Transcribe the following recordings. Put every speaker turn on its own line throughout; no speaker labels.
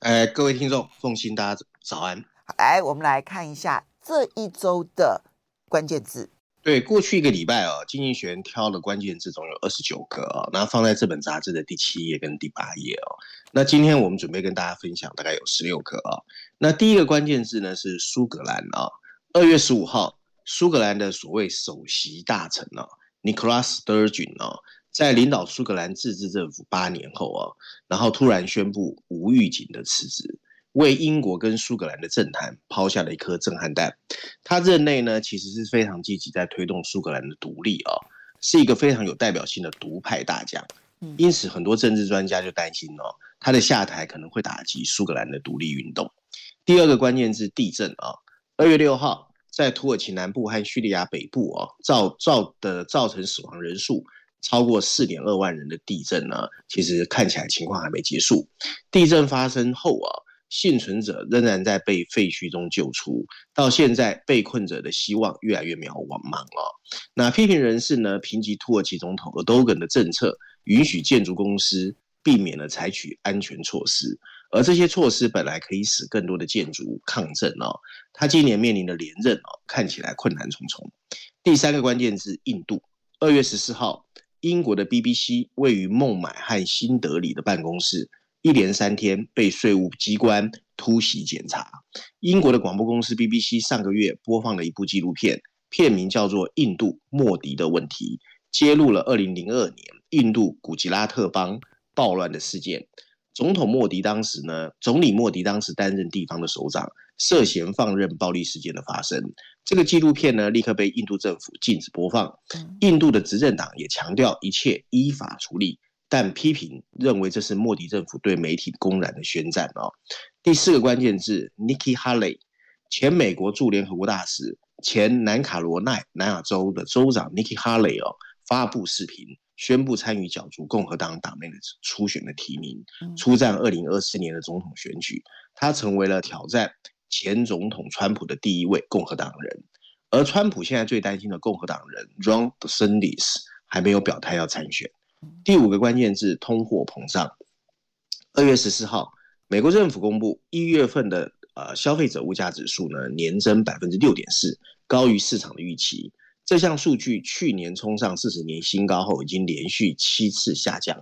呃，各位听众，奉新，大家早安。
好，来，我们来看一下这一周的关键字。
对，过去一个礼拜哦，经济学人挑的关键字总有二十九个哦，那放在这本杂志的第七页跟第八页哦。那今天我们准备跟大家分享，大概有十六个哦。那第一个关键字呢是苏格兰啊，二月十五号，苏格兰的所谓首席大臣哦，Nicola Sturgeon 哦，在领导苏格兰自治政府八年后啊，然后突然宣布无预警的辞职。为英国跟苏格兰的政坛抛下了一颗震撼弹。他任内呢，其实是非常积极在推动苏格兰的独立啊、哦，是一个非常有代表性的独派大将。因此，很多政治专家就担心哦，他的下台可能会打击苏格兰的独立运动。第二个关键是地震啊，二月六号在土耳其南部和叙利亚北部啊造造的造成死亡人数超过四点二万人的地震呢，其实看起来情况还没结束。地震发生后啊。幸存者仍然在被废墟中救出，到现在被困者的希望越来越渺茫了。那批评人士呢，评级土耳其总统厄多根的政策，允许建筑公司避免了采取安全措施，而这些措施本来可以使更多的建筑抗震哦。他今年面临的连任哦，看起来困难重重。第三个关键字，印度。二月十四号，英国的 BBC 位于孟买和新德里的办公室。一连三天被税务机关突袭检查。英国的广播公司 BBC 上个月播放了一部纪录片，片名叫做《印度莫迪的问题》，揭露了2002年印度古吉拉特邦暴乱的事件。总统莫迪当时呢，总理莫迪当时担任地方的首长，涉嫌放任暴力事件的发生。这个纪录片呢，立刻被印度政府禁止播放。印度的执政党也强调一切依法处理。但批评认为这是莫迪政府对媒体公然的宣战哦。第四个关键字，Nikki Haley，前美国驻联合国大使，前南卡罗奈南亚州的州长 Nikki Haley 哦，发布视频宣布参与角逐共和党党内的初选的提名，出战二零二四年的总统选举。他成为了挑战前总统川普的第一位共和党人。而川普现在最担心的共和党人 Ron DeSantis 还没有表态要参选。第五个关键字，通货膨胀。二月十四号，美国政府公布一月份的呃消费者物价指数呢，年增百分之六点四，高于市场的预期。这项数据去年冲上四十年新高后，已经连续七次下降。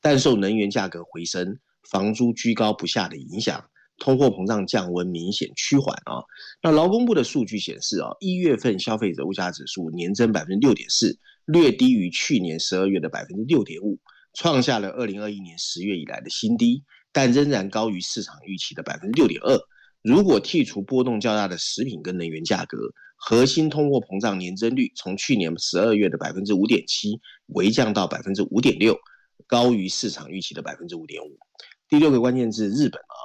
但受能源价格回升、房租居高不下的影响，通货膨胀降温明显趋缓啊。那劳工部的数据显示啊，一月份消费者物价指数年增百分之六点四。略低于去年十二月的百分之六点五，创下了二零二一年十月以来的新低，但仍然高于市场预期的百分之六点二。如果剔除波动较大的食品跟能源价格，核心通货膨胀年增率从去年十二月的百分之五点七微降到百分之五点六，高于市场预期的百分之五点五。第六个关键字日本啊，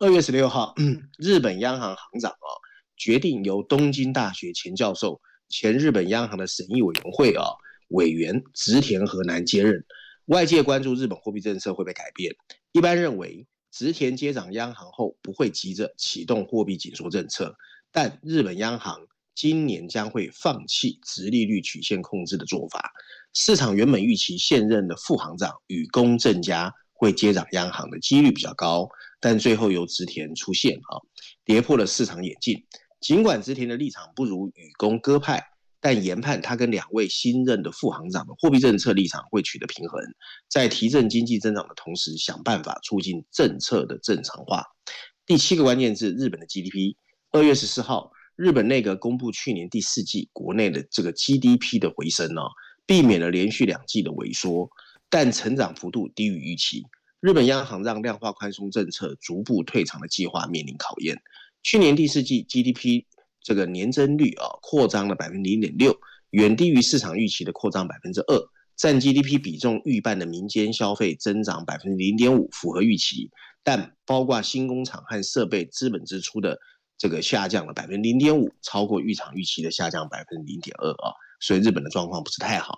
二月十六号，日本央行行长啊决定由东京大学前教授、前日本央行的审议委员会啊。委员植田和男接任，外界关注日本货币政策会被改变。一般认为，植田接掌央行后不会急着启动货币紧缩政策，但日本央行今年将会放弃殖利率曲线控制的做法。市场原本预期现任的副行长雨宫正家会接掌央行的几率比较高，但最后由植田出现啊，跌破了市场眼镜。尽管植田的立场不如雨宫鸽派。但研判他跟两位新任的副行长的货币政策立场会取得平衡，在提振经济增长的同时，想办法促进政策的正常化。第七个关键字，日本的 GDP，二月十四号，日本内阁公布去年第四季国内的这个 GDP 的回升呢、避免了连续两季的萎缩，但成长幅度低于预期。日本央行让量化宽松政策逐步退场的计划面临考验。去年第四季 GDP 这个年增率啊扩张了百分之零点六，远低于市场预期的扩张百分之二。占 GDP 比重预半的民间消费增长百分之零点五，符合预期，但包括新工厂和设备资本支出的这个下降了百分之零点五，超过预场预期的下降百分之零点二啊，所以日本的状况不是太好。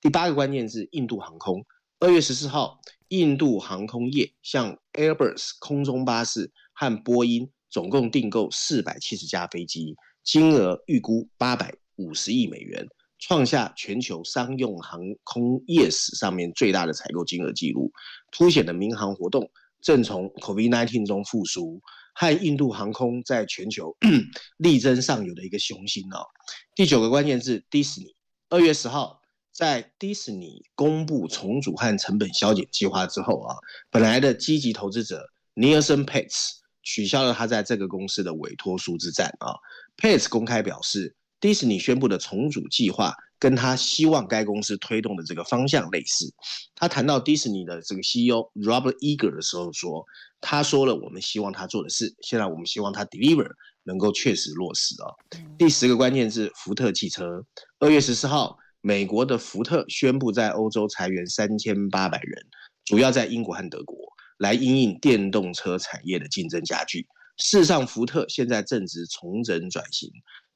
第八个关键是印度航空，二月十四号，印度航空业向 Airbus 空中巴士和波音总共订购四百七十架飞机，金额预估八百五十亿美元。创下全球商用航空业史上面最大的采购金额记录，凸显了民航活动正从 COVID-19 中复苏，和印度航空在全球 力争上游的一个雄心哦。第九个关键字，迪士尼。二月十号，在迪士尼公布重组和成本削减计划之后啊，本来的积极投资者 Nielsen Pets 取消了他在这个公司的委托书之战啊。Pets 公开表示。迪士尼宣布的重组计划，跟他希望该公司推动的这个方向类似。他谈到迪士尼的这个 CEO Robert Iger 的时候说：“他说了我们希望他做的事，现在我们希望他 deliver 能够确实落实啊。”第十个关键是福特汽车。二月十四号，美国的福特宣布在欧洲裁员三千八百人，主要在英国和德国，来因应电动车产业的竞争加剧。事实上，福特现在正值重整转型。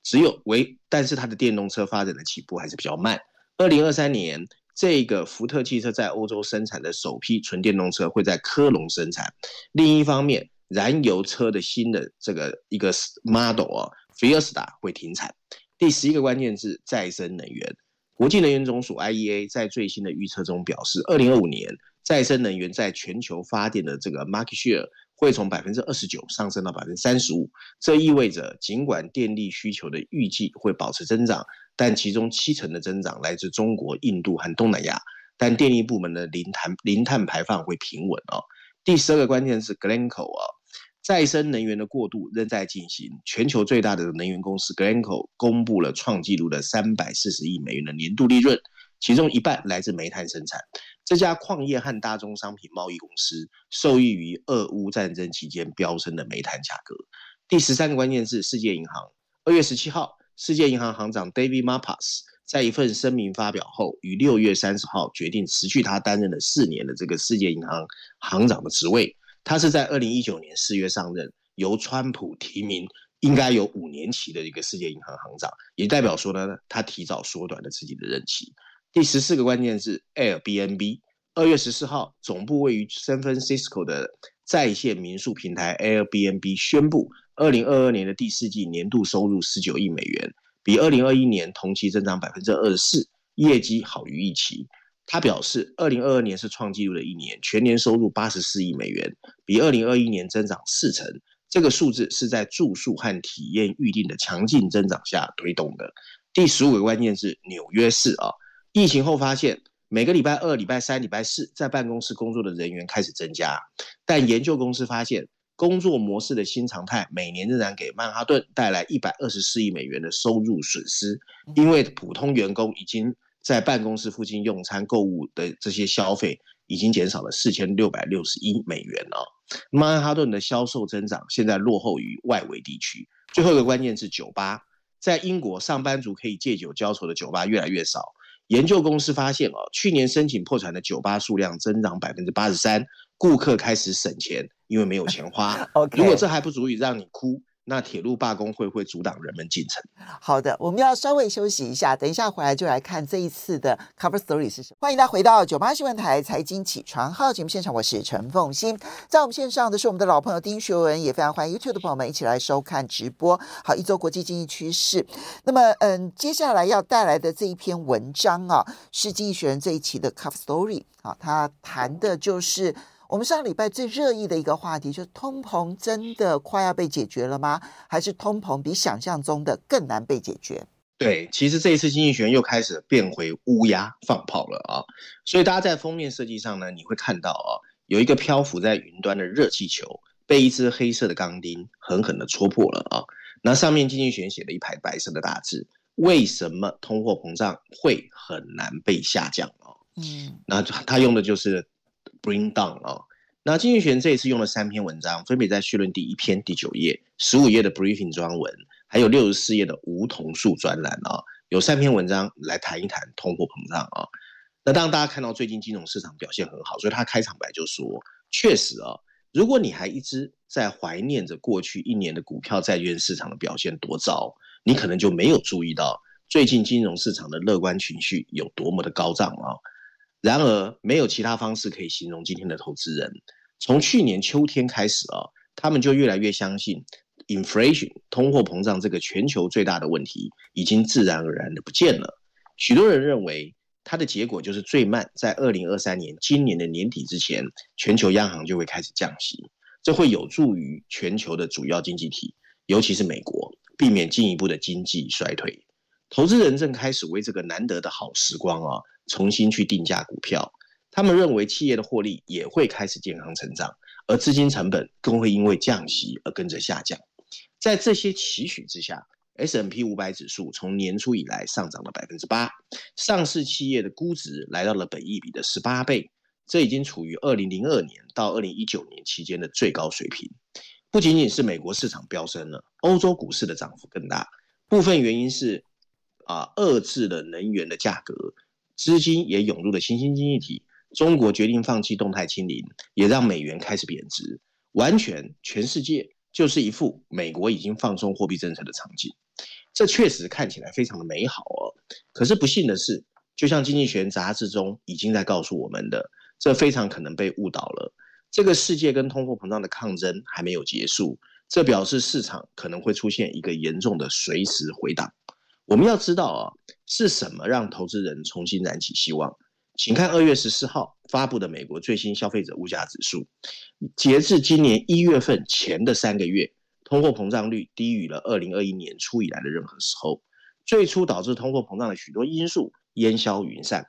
只有为，但是它的电动车发展的起步还是比较慢。二零二三年，这个福特汽车在欧洲生产的首批纯电动车会在科隆生产。另一方面，燃油车的新的这个一个 model 啊，Fiesta 会停产。第十一个关键字，再生能源。国际能源总署 IEA 在最新的预测中表示，二零二五年再生能源在全球发电的这个 market share。会从百分之二十九上升到百分之三十五，这意味着尽管电力需求的预计会保持增长，但其中七成的增长来自中国、印度和东南亚，但电力部门的零碳零碳排放会平稳哦。第十二个关键是 Glencoe 啊，再生能源的过渡仍在进行。全球最大的能源公司 Glencoe 公布了创纪录的三百四十亿美元的年度利润，其中一半来自煤炭生产。这家矿业和大宗商品贸易公司受益于俄乌战争期间飙升的煤炭价格。第十三个关键是世界银行。二月十七号，世界银行行长 David Malpass 在一份声明发表后，于六月三十号决定辞去他担任了四年的这个世界银行行长的职位。他是在二零一九年四月上任，由川普提名，应该有五年期的一个世界银行行长，也代表说呢，他提早缩短了自己的任期。第十四个关键字 Airbnb。二月十四号，总部位于 San Francisco 的在线民宿平台 Airbnb 宣布，二零二二年的第四季年度收入十九亿美元，比二零二一年同期增长百分之二十四，业绩好于预期。他表示，二零二二年是创纪录的一年，全年收入八十四亿美元，比二零二一年增长四成。这个数字是在住宿和体验预订的强劲增长下推动的。第十五个关键是纽约市啊。疫情后发现，每个礼拜二、礼拜三、礼拜四在办公室工作的人员开始增加，但研究公司发现，工作模式的新常态每年仍然给曼哈顿带来一百二十四亿美元的收入损失，因为普通员工已经在办公室附近用餐、购物的这些消费已经减少了四千六百六十一美元了。曼哈顿的销售增长现在落后于外围地区。最后一个关键是酒吧，在英国，上班族可以借酒浇愁的酒吧越来越少。研究公司发现，哦，去年申请破产的酒吧数量增长百分之八十三，顾客开始省钱，因为没有钱花。如果这还不足以让你哭。那铁路罢工会不会阻挡人们进城？
好的，我们要稍微休息一下，等一下回来就来看这一次的 cover story 是什么。欢迎大家回到九八新闻台财经起床号节目现场，我是陈凤馨，在我们线上的是我们的老朋友丁学文，也非常欢迎 YouTube 的朋友们一起来收看直播。好，一周国际经济趋势。那么，嗯，接下来要带来的这一篇文章啊，是《经济学人》这一期的 cover story 啊，它谈的就是。我们上礼拜最热议的一个话题，就是通膨真的快要被解决了吗？还是通膨比想象中的更难被解决？
对，其实这一次经济学人又开始变回乌鸦放炮了啊！所以大家在封面设计上呢，你会看到啊，有一个漂浮在云端的热气球，被一支黑色的钢钉狠狠地戳破了啊！那上面经济学写了一排白色的大字：为什么通货膨胀会很难被下降啊？嗯，那他用的就是 bring down 啊。那经济学这一次用了三篇文章，分别在序论第一篇第九页、十五页的 briefing 专文，还有六十四页的梧桐树专栏啊，有三篇文章来谈一谈通货膨胀啊。那当大家看到最近金融市场表现很好，所以他开场白就说：确实啊，如果你还一直在怀念着过去一年的股票债券市场的表现多糟，你可能就没有注意到最近金融市场的乐观情绪有多么的高涨啊。然而，没有其他方式可以形容今天的投资人。从去年秋天开始啊，他们就越来越相信，inflation 通货膨胀这个全球最大的问题已经自然而然的不见了。许多人认为。它的结果就是最慢在二零二三年今年的年底之前，全球央行就会开始降息，这会有助于全球的主要经济体，尤其是美国，避免进一步的经济衰退。投资人正开始为这个难得的好时光啊，重新去定价股票。他们认为企业的获利也会开始健康成长，而资金成本更会因为降息而跟着下降。在这些期许之下。S&P 五百指数从年初以来上涨了百分之八，上市企业的估值来到了本益比的十八倍，这已经处于二零零二年到二零一九年期间的最高水平。不仅仅是美国市场飙升了，欧洲股市的涨幅更大。部分原因是啊，遏制了能源的价格，资金也涌入了新兴经济体。中国决定放弃动态清零，也让美元开始贬值。完全全世界就是一副美国已经放松货币政策的场景。这确实看起来非常的美好哦，可是不幸的是，就像《经济学人》杂志中已经在告诉我们的，这非常可能被误导了。这个世界跟通货膨胀的抗争还没有结束，这表示市场可能会出现一个严重的随时回档。我们要知道啊，是什么让投资人重新燃起希望？请看二月十四号发布的美国最新消费者物价指数，截至今年一月份前的三个月。通货膨胀率低于了二零二一年初以来的任何时候。最初导致通货膨胀的许多因素烟消云散，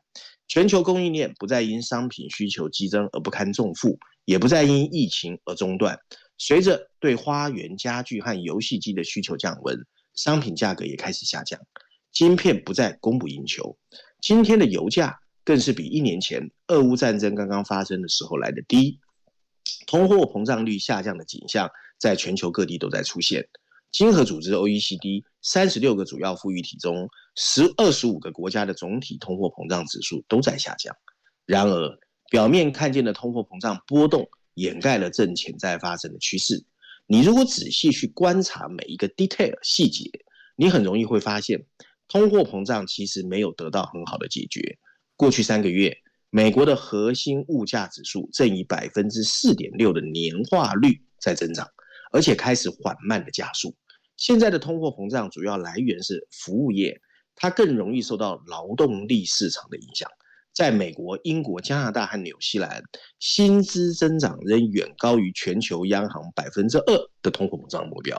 全球供应链不再因商品需求激增而不堪重负，也不再因疫情而中断。随着对花园家具和游戏机的需求降温，商品价格也开始下降，晶片不再供不应求。今天的油价更是比一年前俄乌战争刚刚发生的时候来得低，通货膨胀率下降的景象。在全球各地都在出现。经合组织 （OECD） 三十六个主要富裕体中，十二十五个国家的总体通货膨胀指数都在下降。然而，表面看见的通货膨胀波动掩盖了正潜在发生的趋势。你如果仔细去观察每一个 detail 细节，你很容易会发现，通货膨胀其实没有得到很好的解决。过去三个月，美国的核心物价指数正以百分之四点六的年化率在增长。而且开始缓慢的加速。现在的通货膨胀主要来源是服务业，它更容易受到劳动力市场的影响。在美国、英国、加拿大和纽西兰，薪资增长仍远高于全球央行百分之二的通货膨胀目标。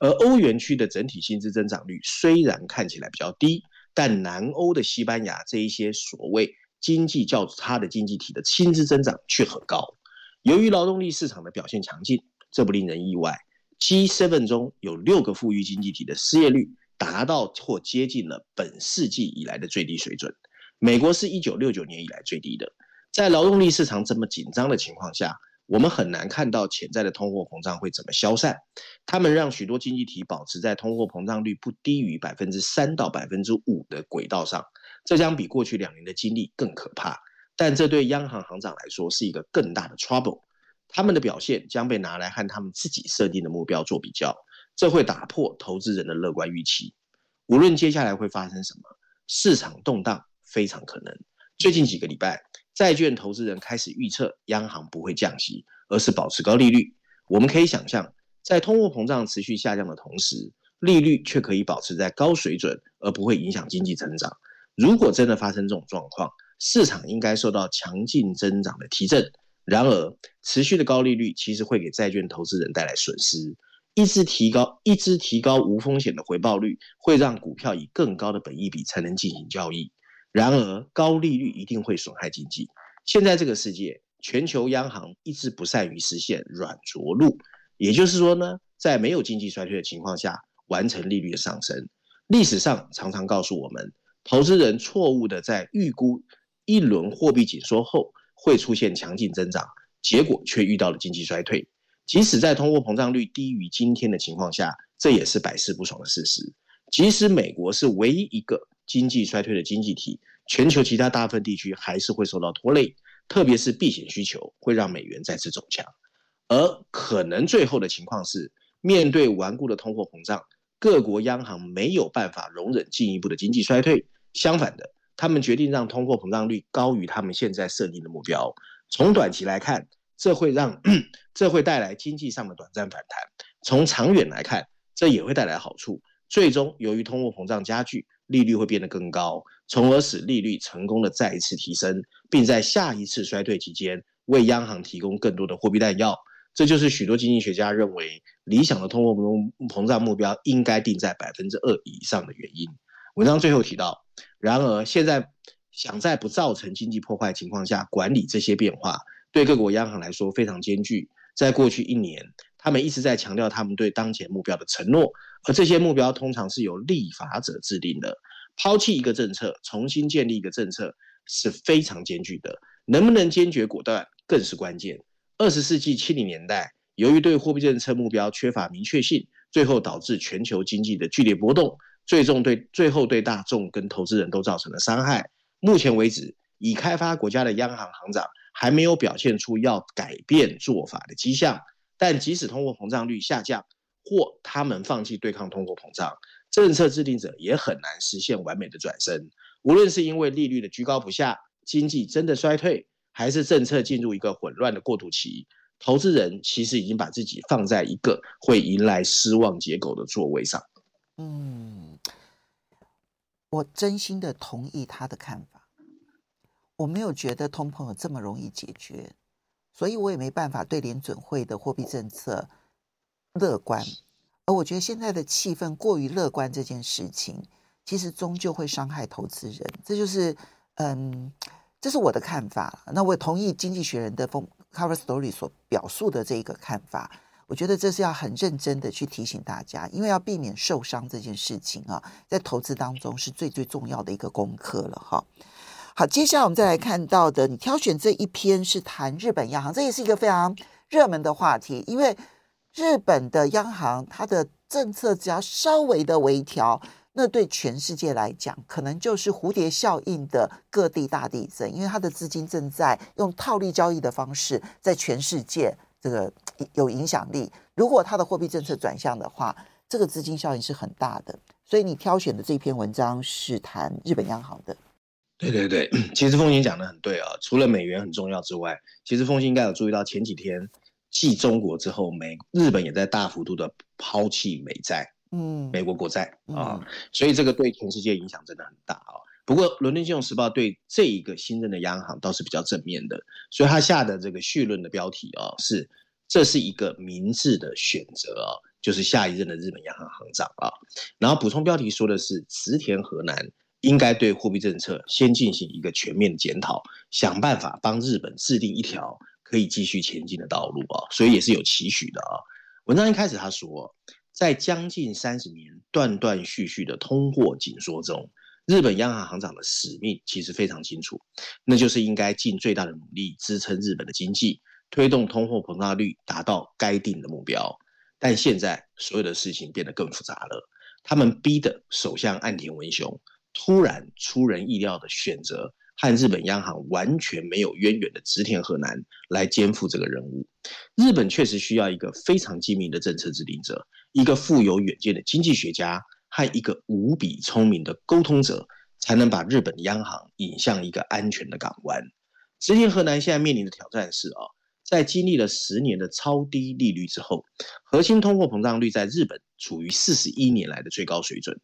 而欧元区的整体薪资增长率虽然看起来比较低，但南欧的西班牙这一些所谓经济较差的经济体的薪资增长却很高。由于劳动力市场的表现强劲。这不令人意外，G7 中有六个富裕经济体的失业率达到或接近了本世纪以来的最低水准。美国是一九六九年以来最低的。在劳动力市场这么紧张的情况下，我们很难看到潜在的通货膨胀会怎么消散。他们让许多经济体保持在通货膨胀率不低于百分之三到百分之五的轨道上，这将比过去两年的经历更可怕。但这对央行行长来说是一个更大的 trouble。他们的表现将被拿来和他们自己设定的目标做比较，这会打破投资人的乐观预期。无论接下来会发生什么，市场动荡非常可能。最近几个礼拜，债券投资人开始预测央行不会降息，而是保持高利率。我们可以想象，在通货膨胀持续下降的同时，利率却可以保持在高水准，而不会影响经济增长。如果真的发生这种状况，市场应该受到强劲增长的提振。然而，持续的高利率其实会给债券投资人带来损失。一直提高、一直提高无风险的回报率，会让股票以更高的本益比才能进行交易。然而，高利率一定会损害经济。现在这个世界全球央行一直不善于实现软着陆，也就是说呢，在没有经济衰退的情况下完成利率的上升。历史上常常告诉我们，投资人错误的在预估一轮货币紧缩后会出现强劲增长，结果却遇到了经济衰退。即使在通货膨胀率低于今天的情况下，这也是百试不爽的事实。即使美国是唯一一个经济衰退的经济体，全球其他大部分地区还是会受到拖累，特别是避险需求会让美元再次走强。而可能最后的情况是，面对顽固的通货膨胀，各国央行没有办法容忍进一步的经济衰退，相反的，他们决定让通货膨胀率高于他们现在设定的目标。从短期来看，这会让 这会带来经济上的短暂反弹，从长远来看，这也会带来好处。最终，由于通货膨胀加剧，利率会变得更高，从而使利率成功的再一次提升，并在下一次衰退期间为央行提供更多的货币弹药。这就是许多经济学家认为理想的通货膨胀目标应该定在百分之二以上的原因。文章最后提到，然而现在想在不造成经济破坏情况下管理这些变化。对各国央行来说非常艰巨。在过去一年，他们一直在强调他们对当前目标的承诺，而这些目标通常是由立法者制定的。抛弃一个政策，重新建立一个政策是非常艰巨的。能不能坚决果断更是关键。二十世纪七零年代，由于对货币政策目标缺乏明确性，最后导致全球经济的剧烈波动，最终对最后对大众跟投资人都造成了伤害。目前为止，已开发国家的央行行长。还没有表现出要改变做法的迹象，但即使通货膨胀率下降，或他们放弃对抗通货膨胀，政策制定者也很难实现完美的转身。无论是因为利率的居高不下，经济真的衰退，还是政策进入一个混乱的过渡期，投资人其实已经把自己放在一个会迎来失望结果的座位上。
嗯，我真心的同意他的看法。我没有觉得通膨有这么容易解决，所以我也没办法对联准会的货币政策乐观。而我觉得现在的气氛过于乐观这件事情，其实终究会伤害投资人。这就是，嗯，这是我的看法。那我也同意《经济学人》的封 cover story 所表述的这一个看法。我觉得这是要很认真的去提醒大家，因为要避免受伤这件事情啊，在投资当中是最最重要的一个功课了哈。好，接下来我们再来看到的，你挑选这一篇是谈日本央行，这也是一个非常热门的话题，因为日本的央行它的政策只要稍微的微调，那对全世界来讲，可能就是蝴蝶效应的各地大地震，因为它的资金正在用套利交易的方式在全世界这个有影响力。如果它的货币政策转向的话，这个资金效应是很大的。所以你挑选的这篇文章是谈日本央行的。
对对对，其实凤馨讲的很对啊。除了美元很重要之外，其实凤馨应该有注意到前几天继中国之后，美日本也在大幅度的抛弃美债，嗯，美国国债啊，所以这个对全世界影响真的很大啊。不过伦敦金融时报对这一个新任的央行倒是比较正面的，所以他下的这个序论的标题啊是这是一个明智的选择啊，就是下一任的日本央行行长啊。然后补充标题说的是植田河南。应该对货币政策先进行一个全面的检讨，想办法帮日本制定一条可以继续前进的道路啊，所以也是有期许的啊。文章一开始他说，在将近三十年断断续续的通货紧缩中，日本央行行长的使命其实非常清楚，那就是应该尽最大的努力支撑日本的经济，推动通货膨胀率达到该定的目标。但现在所有的事情变得更复杂了，他们逼得首相岸田文雄。突然出人意料的选择，和日本央行完全没有渊源的植田和男来肩负这个任务。日本确实需要一个非常精明的政策制定者，一个富有远见的经济学家，和一个无比聪明的沟通者，才能把日本央行引向一个安全的港湾。植田和南现在面临的挑战是啊，在经历了十年的超低利率之后，核心通货膨胀率在日本处于四十一年来的最高水准。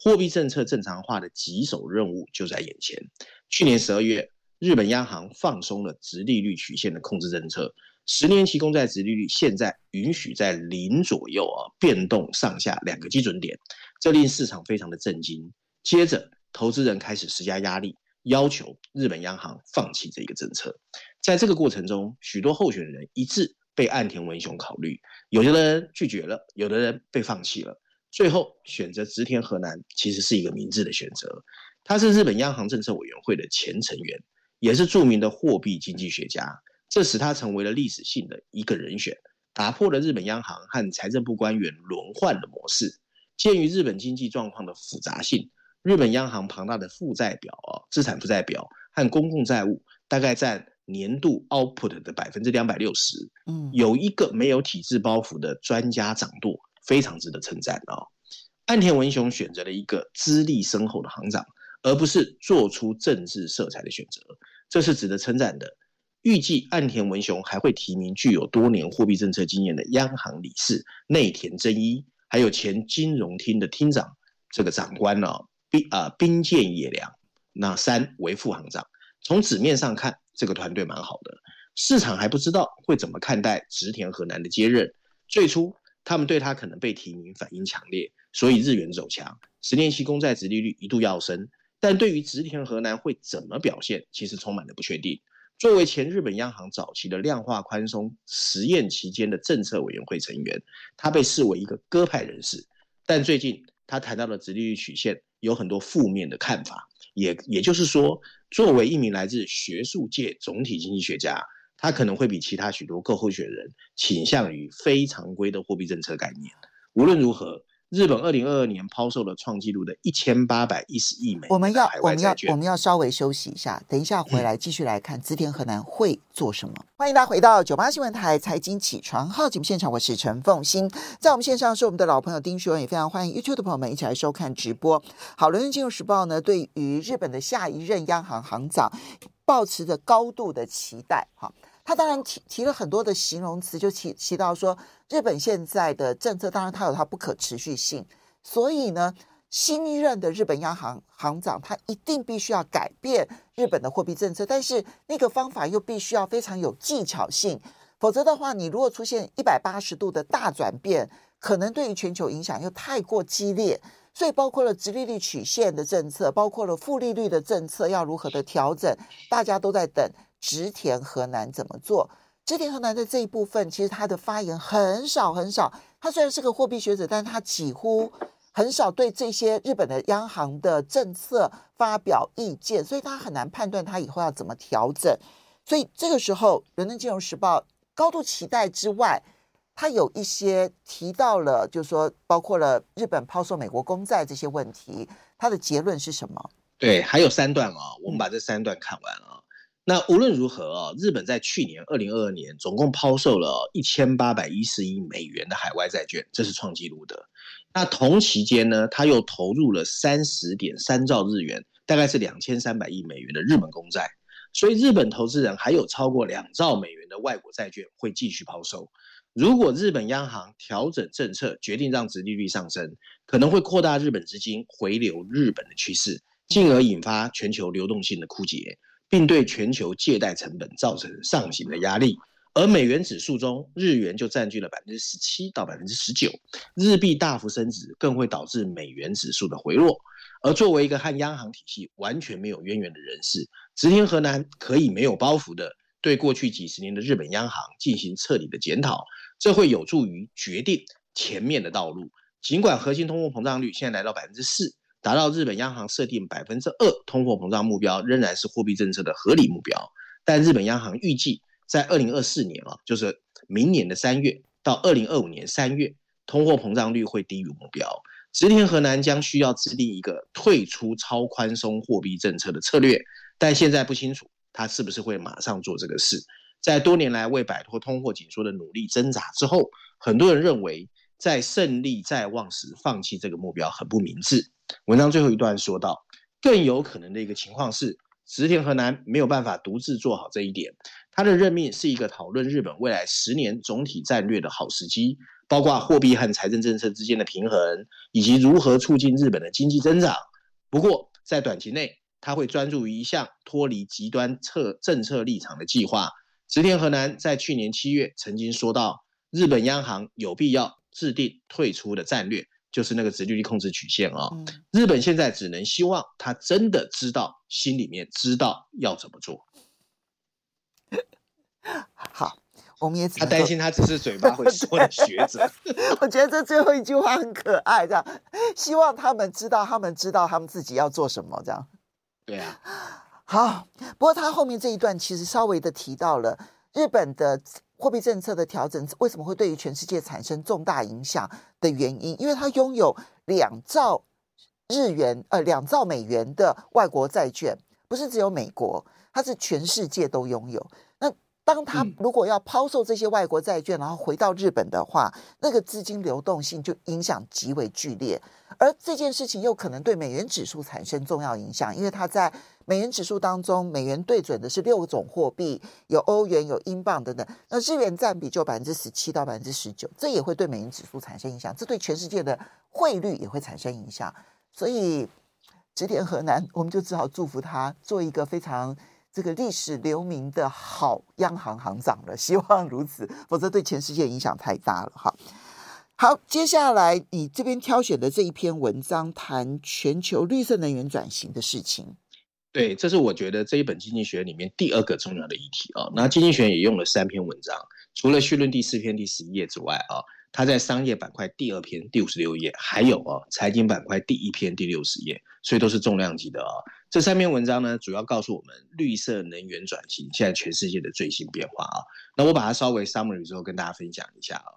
货币政策正常化的棘手任务就在眼前。去年十二月，日本央行放松了直利率曲线的控制政策，十年期公债直利率现在允许在零左右啊，变动上下两个基准点，这令市场非常的震惊。接着，投资人开始施加压力，要求日本央行放弃这个政策。在这个过程中，许多候选人一致被岸田文雄考虑，有的人拒绝了，有的人被放弃了，最后选择直田河南，其实是一个明智的选择。他是日本央行政策委员会的前成员，也是著名的货币经济学家，这使他成为了历史性的一个人选，打破了日本央行和财政部官员轮换的模式。鉴于日本经济状况的复杂性，日本央行庞大的负债表啊，资产负债表和公共债务大概占年度 output 的百分之两百六十。嗯，有一个没有体制包袱的专家掌舵，非常值得称赞啊。岸田文雄选择了一个资历深厚的行长，而不是做出政治色彩的选择，这是值得称赞的。预计岸田文雄还会提名具有多年货币政策经验的央行理事内田真一。还有前金融厅的厅长，这个长官呢，兵啊兵见野良，那三为副行长。从纸面上看，这个团队蛮好的。市场还不知道会怎么看待植田和南的接任。最初，他们对他可能被提名反应强烈，所以日元走强，十年期公债殖利率一度要升。但对于植田和南会怎么表现，其实充满了不确定。作为前日本央行早期的量化宽松实验期间的政策委员会成员，他被视为一个鸽派人士。但最近他谈到的直利率曲线有很多负面的看法，也也就是说，作为一名来自学术界总体经济学家，他可能会比其他许多各候选人倾向于非常规的货币政策概念。无论如何。日本二零二二年抛售了创纪录的一千八百一十亿美元。我们要
我们要我们要稍微休息一下，等一下回来继续来看植田河南会做什么。嗯、欢迎大家回到九八新闻台财经起床号节目现场，我是陈凤欣，在我们线上是我们的老朋友丁学文，也非常欢迎 YouTube 的朋友们一起来收看直播。好，《伦敦金融时报》呢，对于日本的下一任央行行长，抱持着高度的期待。哈，他当然提提了很多的形容词，就提提到说。日本现在的政策，当然它有它不可持续性，所以呢，新一任的日本央行行长他一定必须要改变日本的货币政策，但是那个方法又必须要非常有技巧性，否则的话，你如果出现一百八十度的大转变，可能对于全球影响又太过激烈，所以包括了直利率曲线的政策，包括了负利率的政策要如何的调整，大家都在等植田河南怎么做。植田河南在这一部分，其实他的发言很少很少。他虽然是个货币学者，但他几乎很少对这些日本的央行的政策发表意见，所以他很难判断他以后要怎么调整。所以这个时候，《伦敦金融时报》高度期待之外，他有一些提到了，就是说包括了日本抛售美国公债这些问题，他的结论是什么？
对，还有三段啊、哦，我们把这三段看完了。那无论如何啊，日本在去年二零二二年总共抛售了一千八百一十亿美元的海外债券，这是创纪录的。那同期间呢，他又投入了三十点三兆日元，大概是两千三百亿美元的日本公债。所以日本投资人还有超过两兆美元的外国债券会继续抛售。如果日本央行调整政策，决定让殖利率上升，可能会扩大日本资金回流日本的趋势，进而引发全球流动性的枯竭。并对全球借贷成本造成上行的压力，而美元指数中，日元就占据了百分之十七到百分之十九，日币大幅升值更会导致美元指数的回落。而作为一个和央行体系完全没有渊源的人士，直田河南可以没有包袱的对过去几十年的日本央行进行彻底的检讨，这会有助于决定前面的道路。尽管核心通货膨胀率现在来到百分之四。达到日本央行设定百分之二通货膨胀目标，仍然是货币政策的合理目标。但日本央行预计在二零二四年啊，就是明年的三月到二零二五年三月，通货膨胀率会低于目标。植田和南将需要制定一个退出超宽松货币政策的策略，但现在不清楚他是不是会马上做这个事。在多年来为摆脱通货紧缩的努力挣扎之后，很多人认为在胜利在望时放弃这个目标很不明智。文章最后一段说到，更有可能的一个情况是，植田和男没有办法独自做好这一点。他的任命是一个讨论日本未来十年总体战略的好时机，包括货币和财政政策之间的平衡，以及如何促进日本的经济增长。不过，在短期内，他会专注于一项脱离极端策政策立场的计划。植田和男在去年七月曾经说到，日本央行有必要制定退出的战略。就是那个殖利率控制曲线啊、哦，嗯、日本现在只能希望他真的知道，心里面知道要怎么做。
好我们也只
他担心他只是嘴巴会说的 学者。
我觉得这最后一句话很可爱，这样希望他们知道，他们知道他们自己要做什么，这样。
对啊。
好，不过他后面这一段其实稍微的提到了日本的货币政策的调整为什么会对于全世界产生重大影响的原因，因为它拥有两兆日元，呃，两兆美元的外国债券，不是只有美国，它是全世界都拥有。那当他如果要抛售这些外国债券，然后回到日本的话，那个资金流动性就影响极为剧烈，而这件事情又可能对美元指数产生重要影响，因为它在美元指数当中，美元对准的是六种货币，有欧元、有英镑等等，那日元占比就百分之十七到百分之十九，这也会对美元指数产生影响，这对全世界的汇率也会产生影响，所以植田河南，我们就只好祝福他做一个非常。这个历史留名的好央行行长了，希望如此，否则对全世界影响太大了。哈，好，接下来你这边挑选的这一篇文章，谈全球绿色能源转型的事情。
对，这是我觉得这一本经济学里面第二个重要的议题啊。那经济学也用了三篇文章，除了序论第四篇第十一页之外啊，它在商业板块第二篇第五十六页，还有啊财经板块第一篇第六十页，所以都是重量级的啊。这三篇文章呢，主要告诉我们绿色能源转型现在全世界的最新变化啊。那我把它稍微 summary 之后跟大家分享一下啊。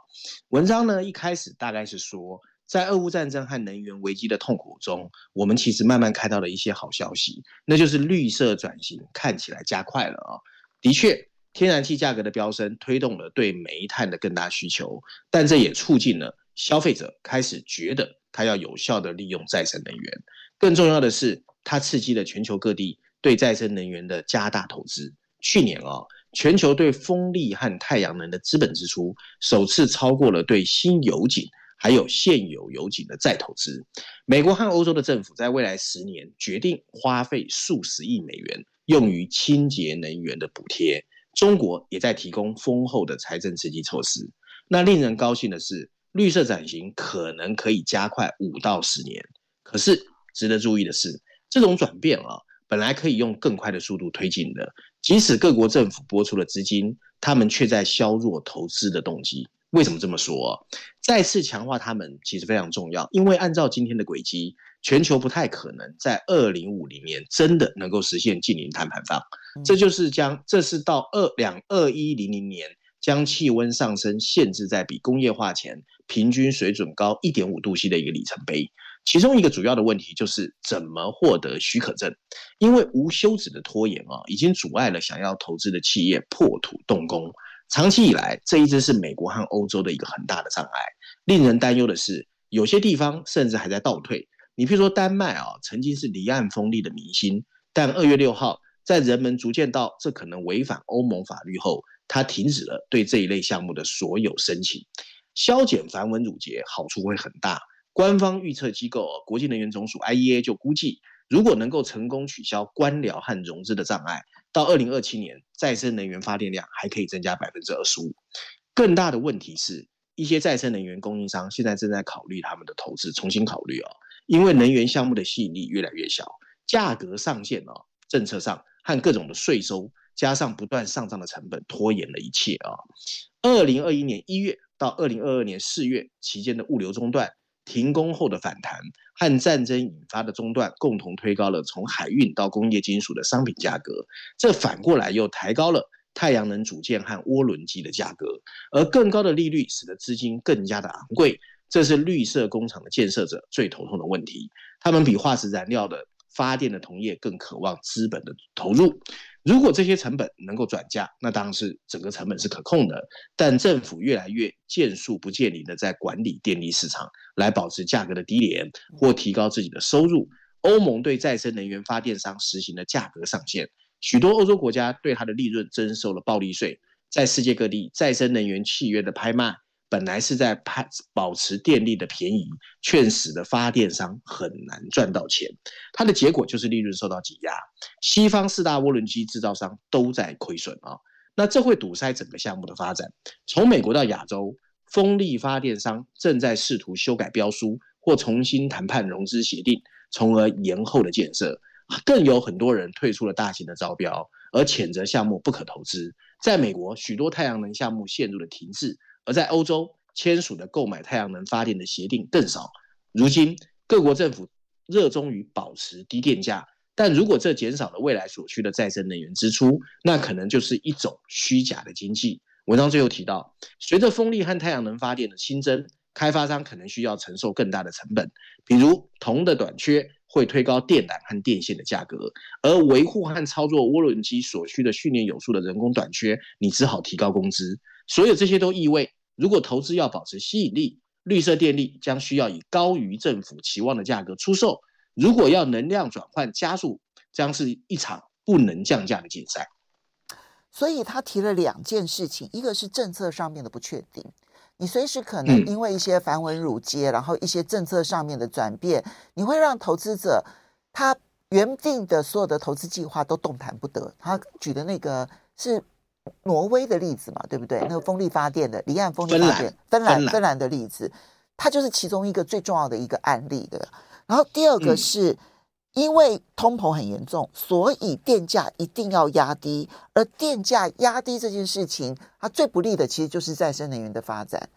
文章呢一开始大概是说，在俄乌战争和能源危机的痛苦中，我们其实慢慢看到了一些好消息，那就是绿色转型看起来加快了啊。的确，天然气价格的飙升推动了对煤炭的更大需求，但这也促进了消费者开始觉得他要有效地利用再生能源。更重要的是，它刺激了全球各地对再生能源的加大投资。去年啊，全球对风力和太阳能的资本支出首次超过了对新油井还有现有油井的再投资。美国和欧洲的政府在未来十年决定花费数十亿美元用于清洁能源的补贴。中国也在提供丰厚的财政刺激措施。那令人高兴的是，绿色转型可能可以加快五到十年。可是值得注意的是，这种转变啊，本来可以用更快的速度推进的。即使各国政府拨出了资金，他们却在削弱投资的动机。为什么这么说？再次强化他们其实非常重要，因为按照今天的轨迹，全球不太可能在二零五零年真的能够实现近零碳排放。这就是将这是到二两二一零零年将气温上升限制在比工业化前平均水准高一点五度 C 的一个里程碑。其中一个主要的问题就是怎么获得许可证，因为无休止的拖延啊，已经阻碍了想要投资的企业破土动工。长期以来，这一直是美国和欧洲的一个很大的障碍。令人担忧的是，有些地方甚至还在倒退。你比如说丹麦啊，曾经是离岸风力的明星，但二月六号，在人们逐渐到这可能违反欧盟法律后，它停止了对这一类项目的所有申请。削减繁文缛节好处会很大。官方预测机构国际能源总署 （IEA） 就估计，如果能够成功取消官僚和融资的障碍，到二零二七年，再生能源发电量还可以增加百分之二十五。更大的问题是，一些再生能源供应商现在正在考虑他们的投资，重新考虑哦，因为能源项目的吸引力越来越小，价格上限哦，政策上和各种的税收，加上不断上涨的成本，拖延了一切啊。二零二一年一月到二零二二年四月期间的物流中断。停工后的反弹和战争引发的中断，共同推高了从海运到工业金属的商品价格。这反过来又抬高了太阳能组件和涡轮机的价格。而更高的利率使得资金更加的昂贵。这是绿色工厂的建设者最头痛的问题。他们比化石燃料的发电的同业更渴望资本的投入。如果这些成本能够转嫁，那当然是整个成本是可控的。但政府越来越见树不见林的在管理电力市场，来保持价格的低廉或提高自己的收入。欧盟对再生能源发电商实行了价格上限，许多欧洲国家对它的利润征收了暴利税。在世界各地，再生能源契约的拍卖。本来是在拍保持电力的便宜，却使得发电商很难赚到钱。它的结果就是利润受到挤压，西方四大涡轮机制造商都在亏损啊。那这会堵塞整个项目的发展。从美国到亚洲，风力发电商正在试图修改标书或重新谈判融资协定，从而延后的建设。更有很多人退出了大型的招标，而谴责项目不可投资。在美国，许多太阳能项目陷入了停滞，而在欧洲签署的购买太阳能发电的协定更少。如今，各国政府热衷于保持低电价，但如果这减少了未来所需的再生能源支出，那可能就是一种虚假的经济。文章最后提到，随着风力和太阳能发电的新增，开发商可能需要承受更大的成本，比如铜的短缺会推高电缆和电线的价格，而维护和操作涡轮机所需的训练有素的人工短缺，你只好提高工资。所有这些都意味，如果投资要保持吸引力，绿色电力将需要以高于政府期望的价格出售。如果要能量转换加速，将是一场不能降价的竞赛。
所以他提了两件事情，一个是政策上面的不确定。你随时可能因为一些繁文缛节，然后一些政策上面的转变，你会让投资者他原定的所有的投资计划都动弹不得。他举的那个是挪威的例子嘛，对不对？那个风力发电的离岸风力发电，芬兰芬兰的例子，它就是其中一个最重要的一个案例的。然后第二个是因为通膨很严重，所以电价一定要压低，而电价压低这件事情，它最不利的其实就是再生能源的发展。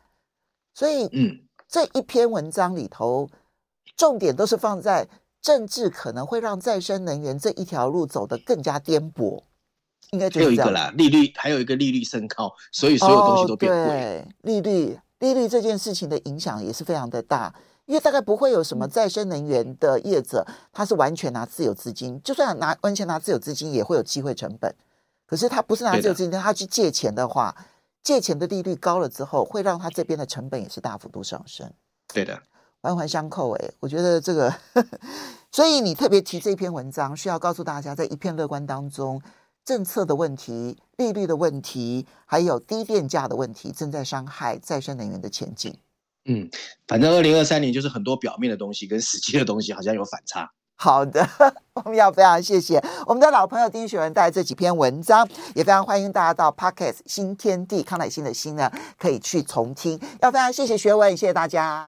所以，嗯，这一篇文章里头，重点都是放在政治可能会让再生能源这一条路走得更加颠簸。应该就有一个啦，
利率还有一个利率升高，所以所有东西都变贵。
哦，利率利率这件事情的影响也是非常的大。因为大概不会有什么再生能源的业者，他是完全拿自有资金，就算拿完全拿自有资金，也会有机会成本。可是他不是拿自有资金，他去借钱的话，借钱的利率高了之后，会让他这边的成本也是大幅度上升。
对的，
环环相扣。哎，我觉得这个，所以你特别提这篇文章，需要告诉大家，在一片乐观当中，政策的问题、利率的问题，还有低电价的问题，正在伤害再生能源的前景。
嗯，反正二零二三年就是很多表面的东西跟实际的东西好像有反差。
好的，我们要非常谢谢我们的老朋友丁雪文带来这几篇文章，也非常欢迎大家到 Podcast 新天地康乃馨的新呢可以去重听。要非常谢谢学文，谢谢大家。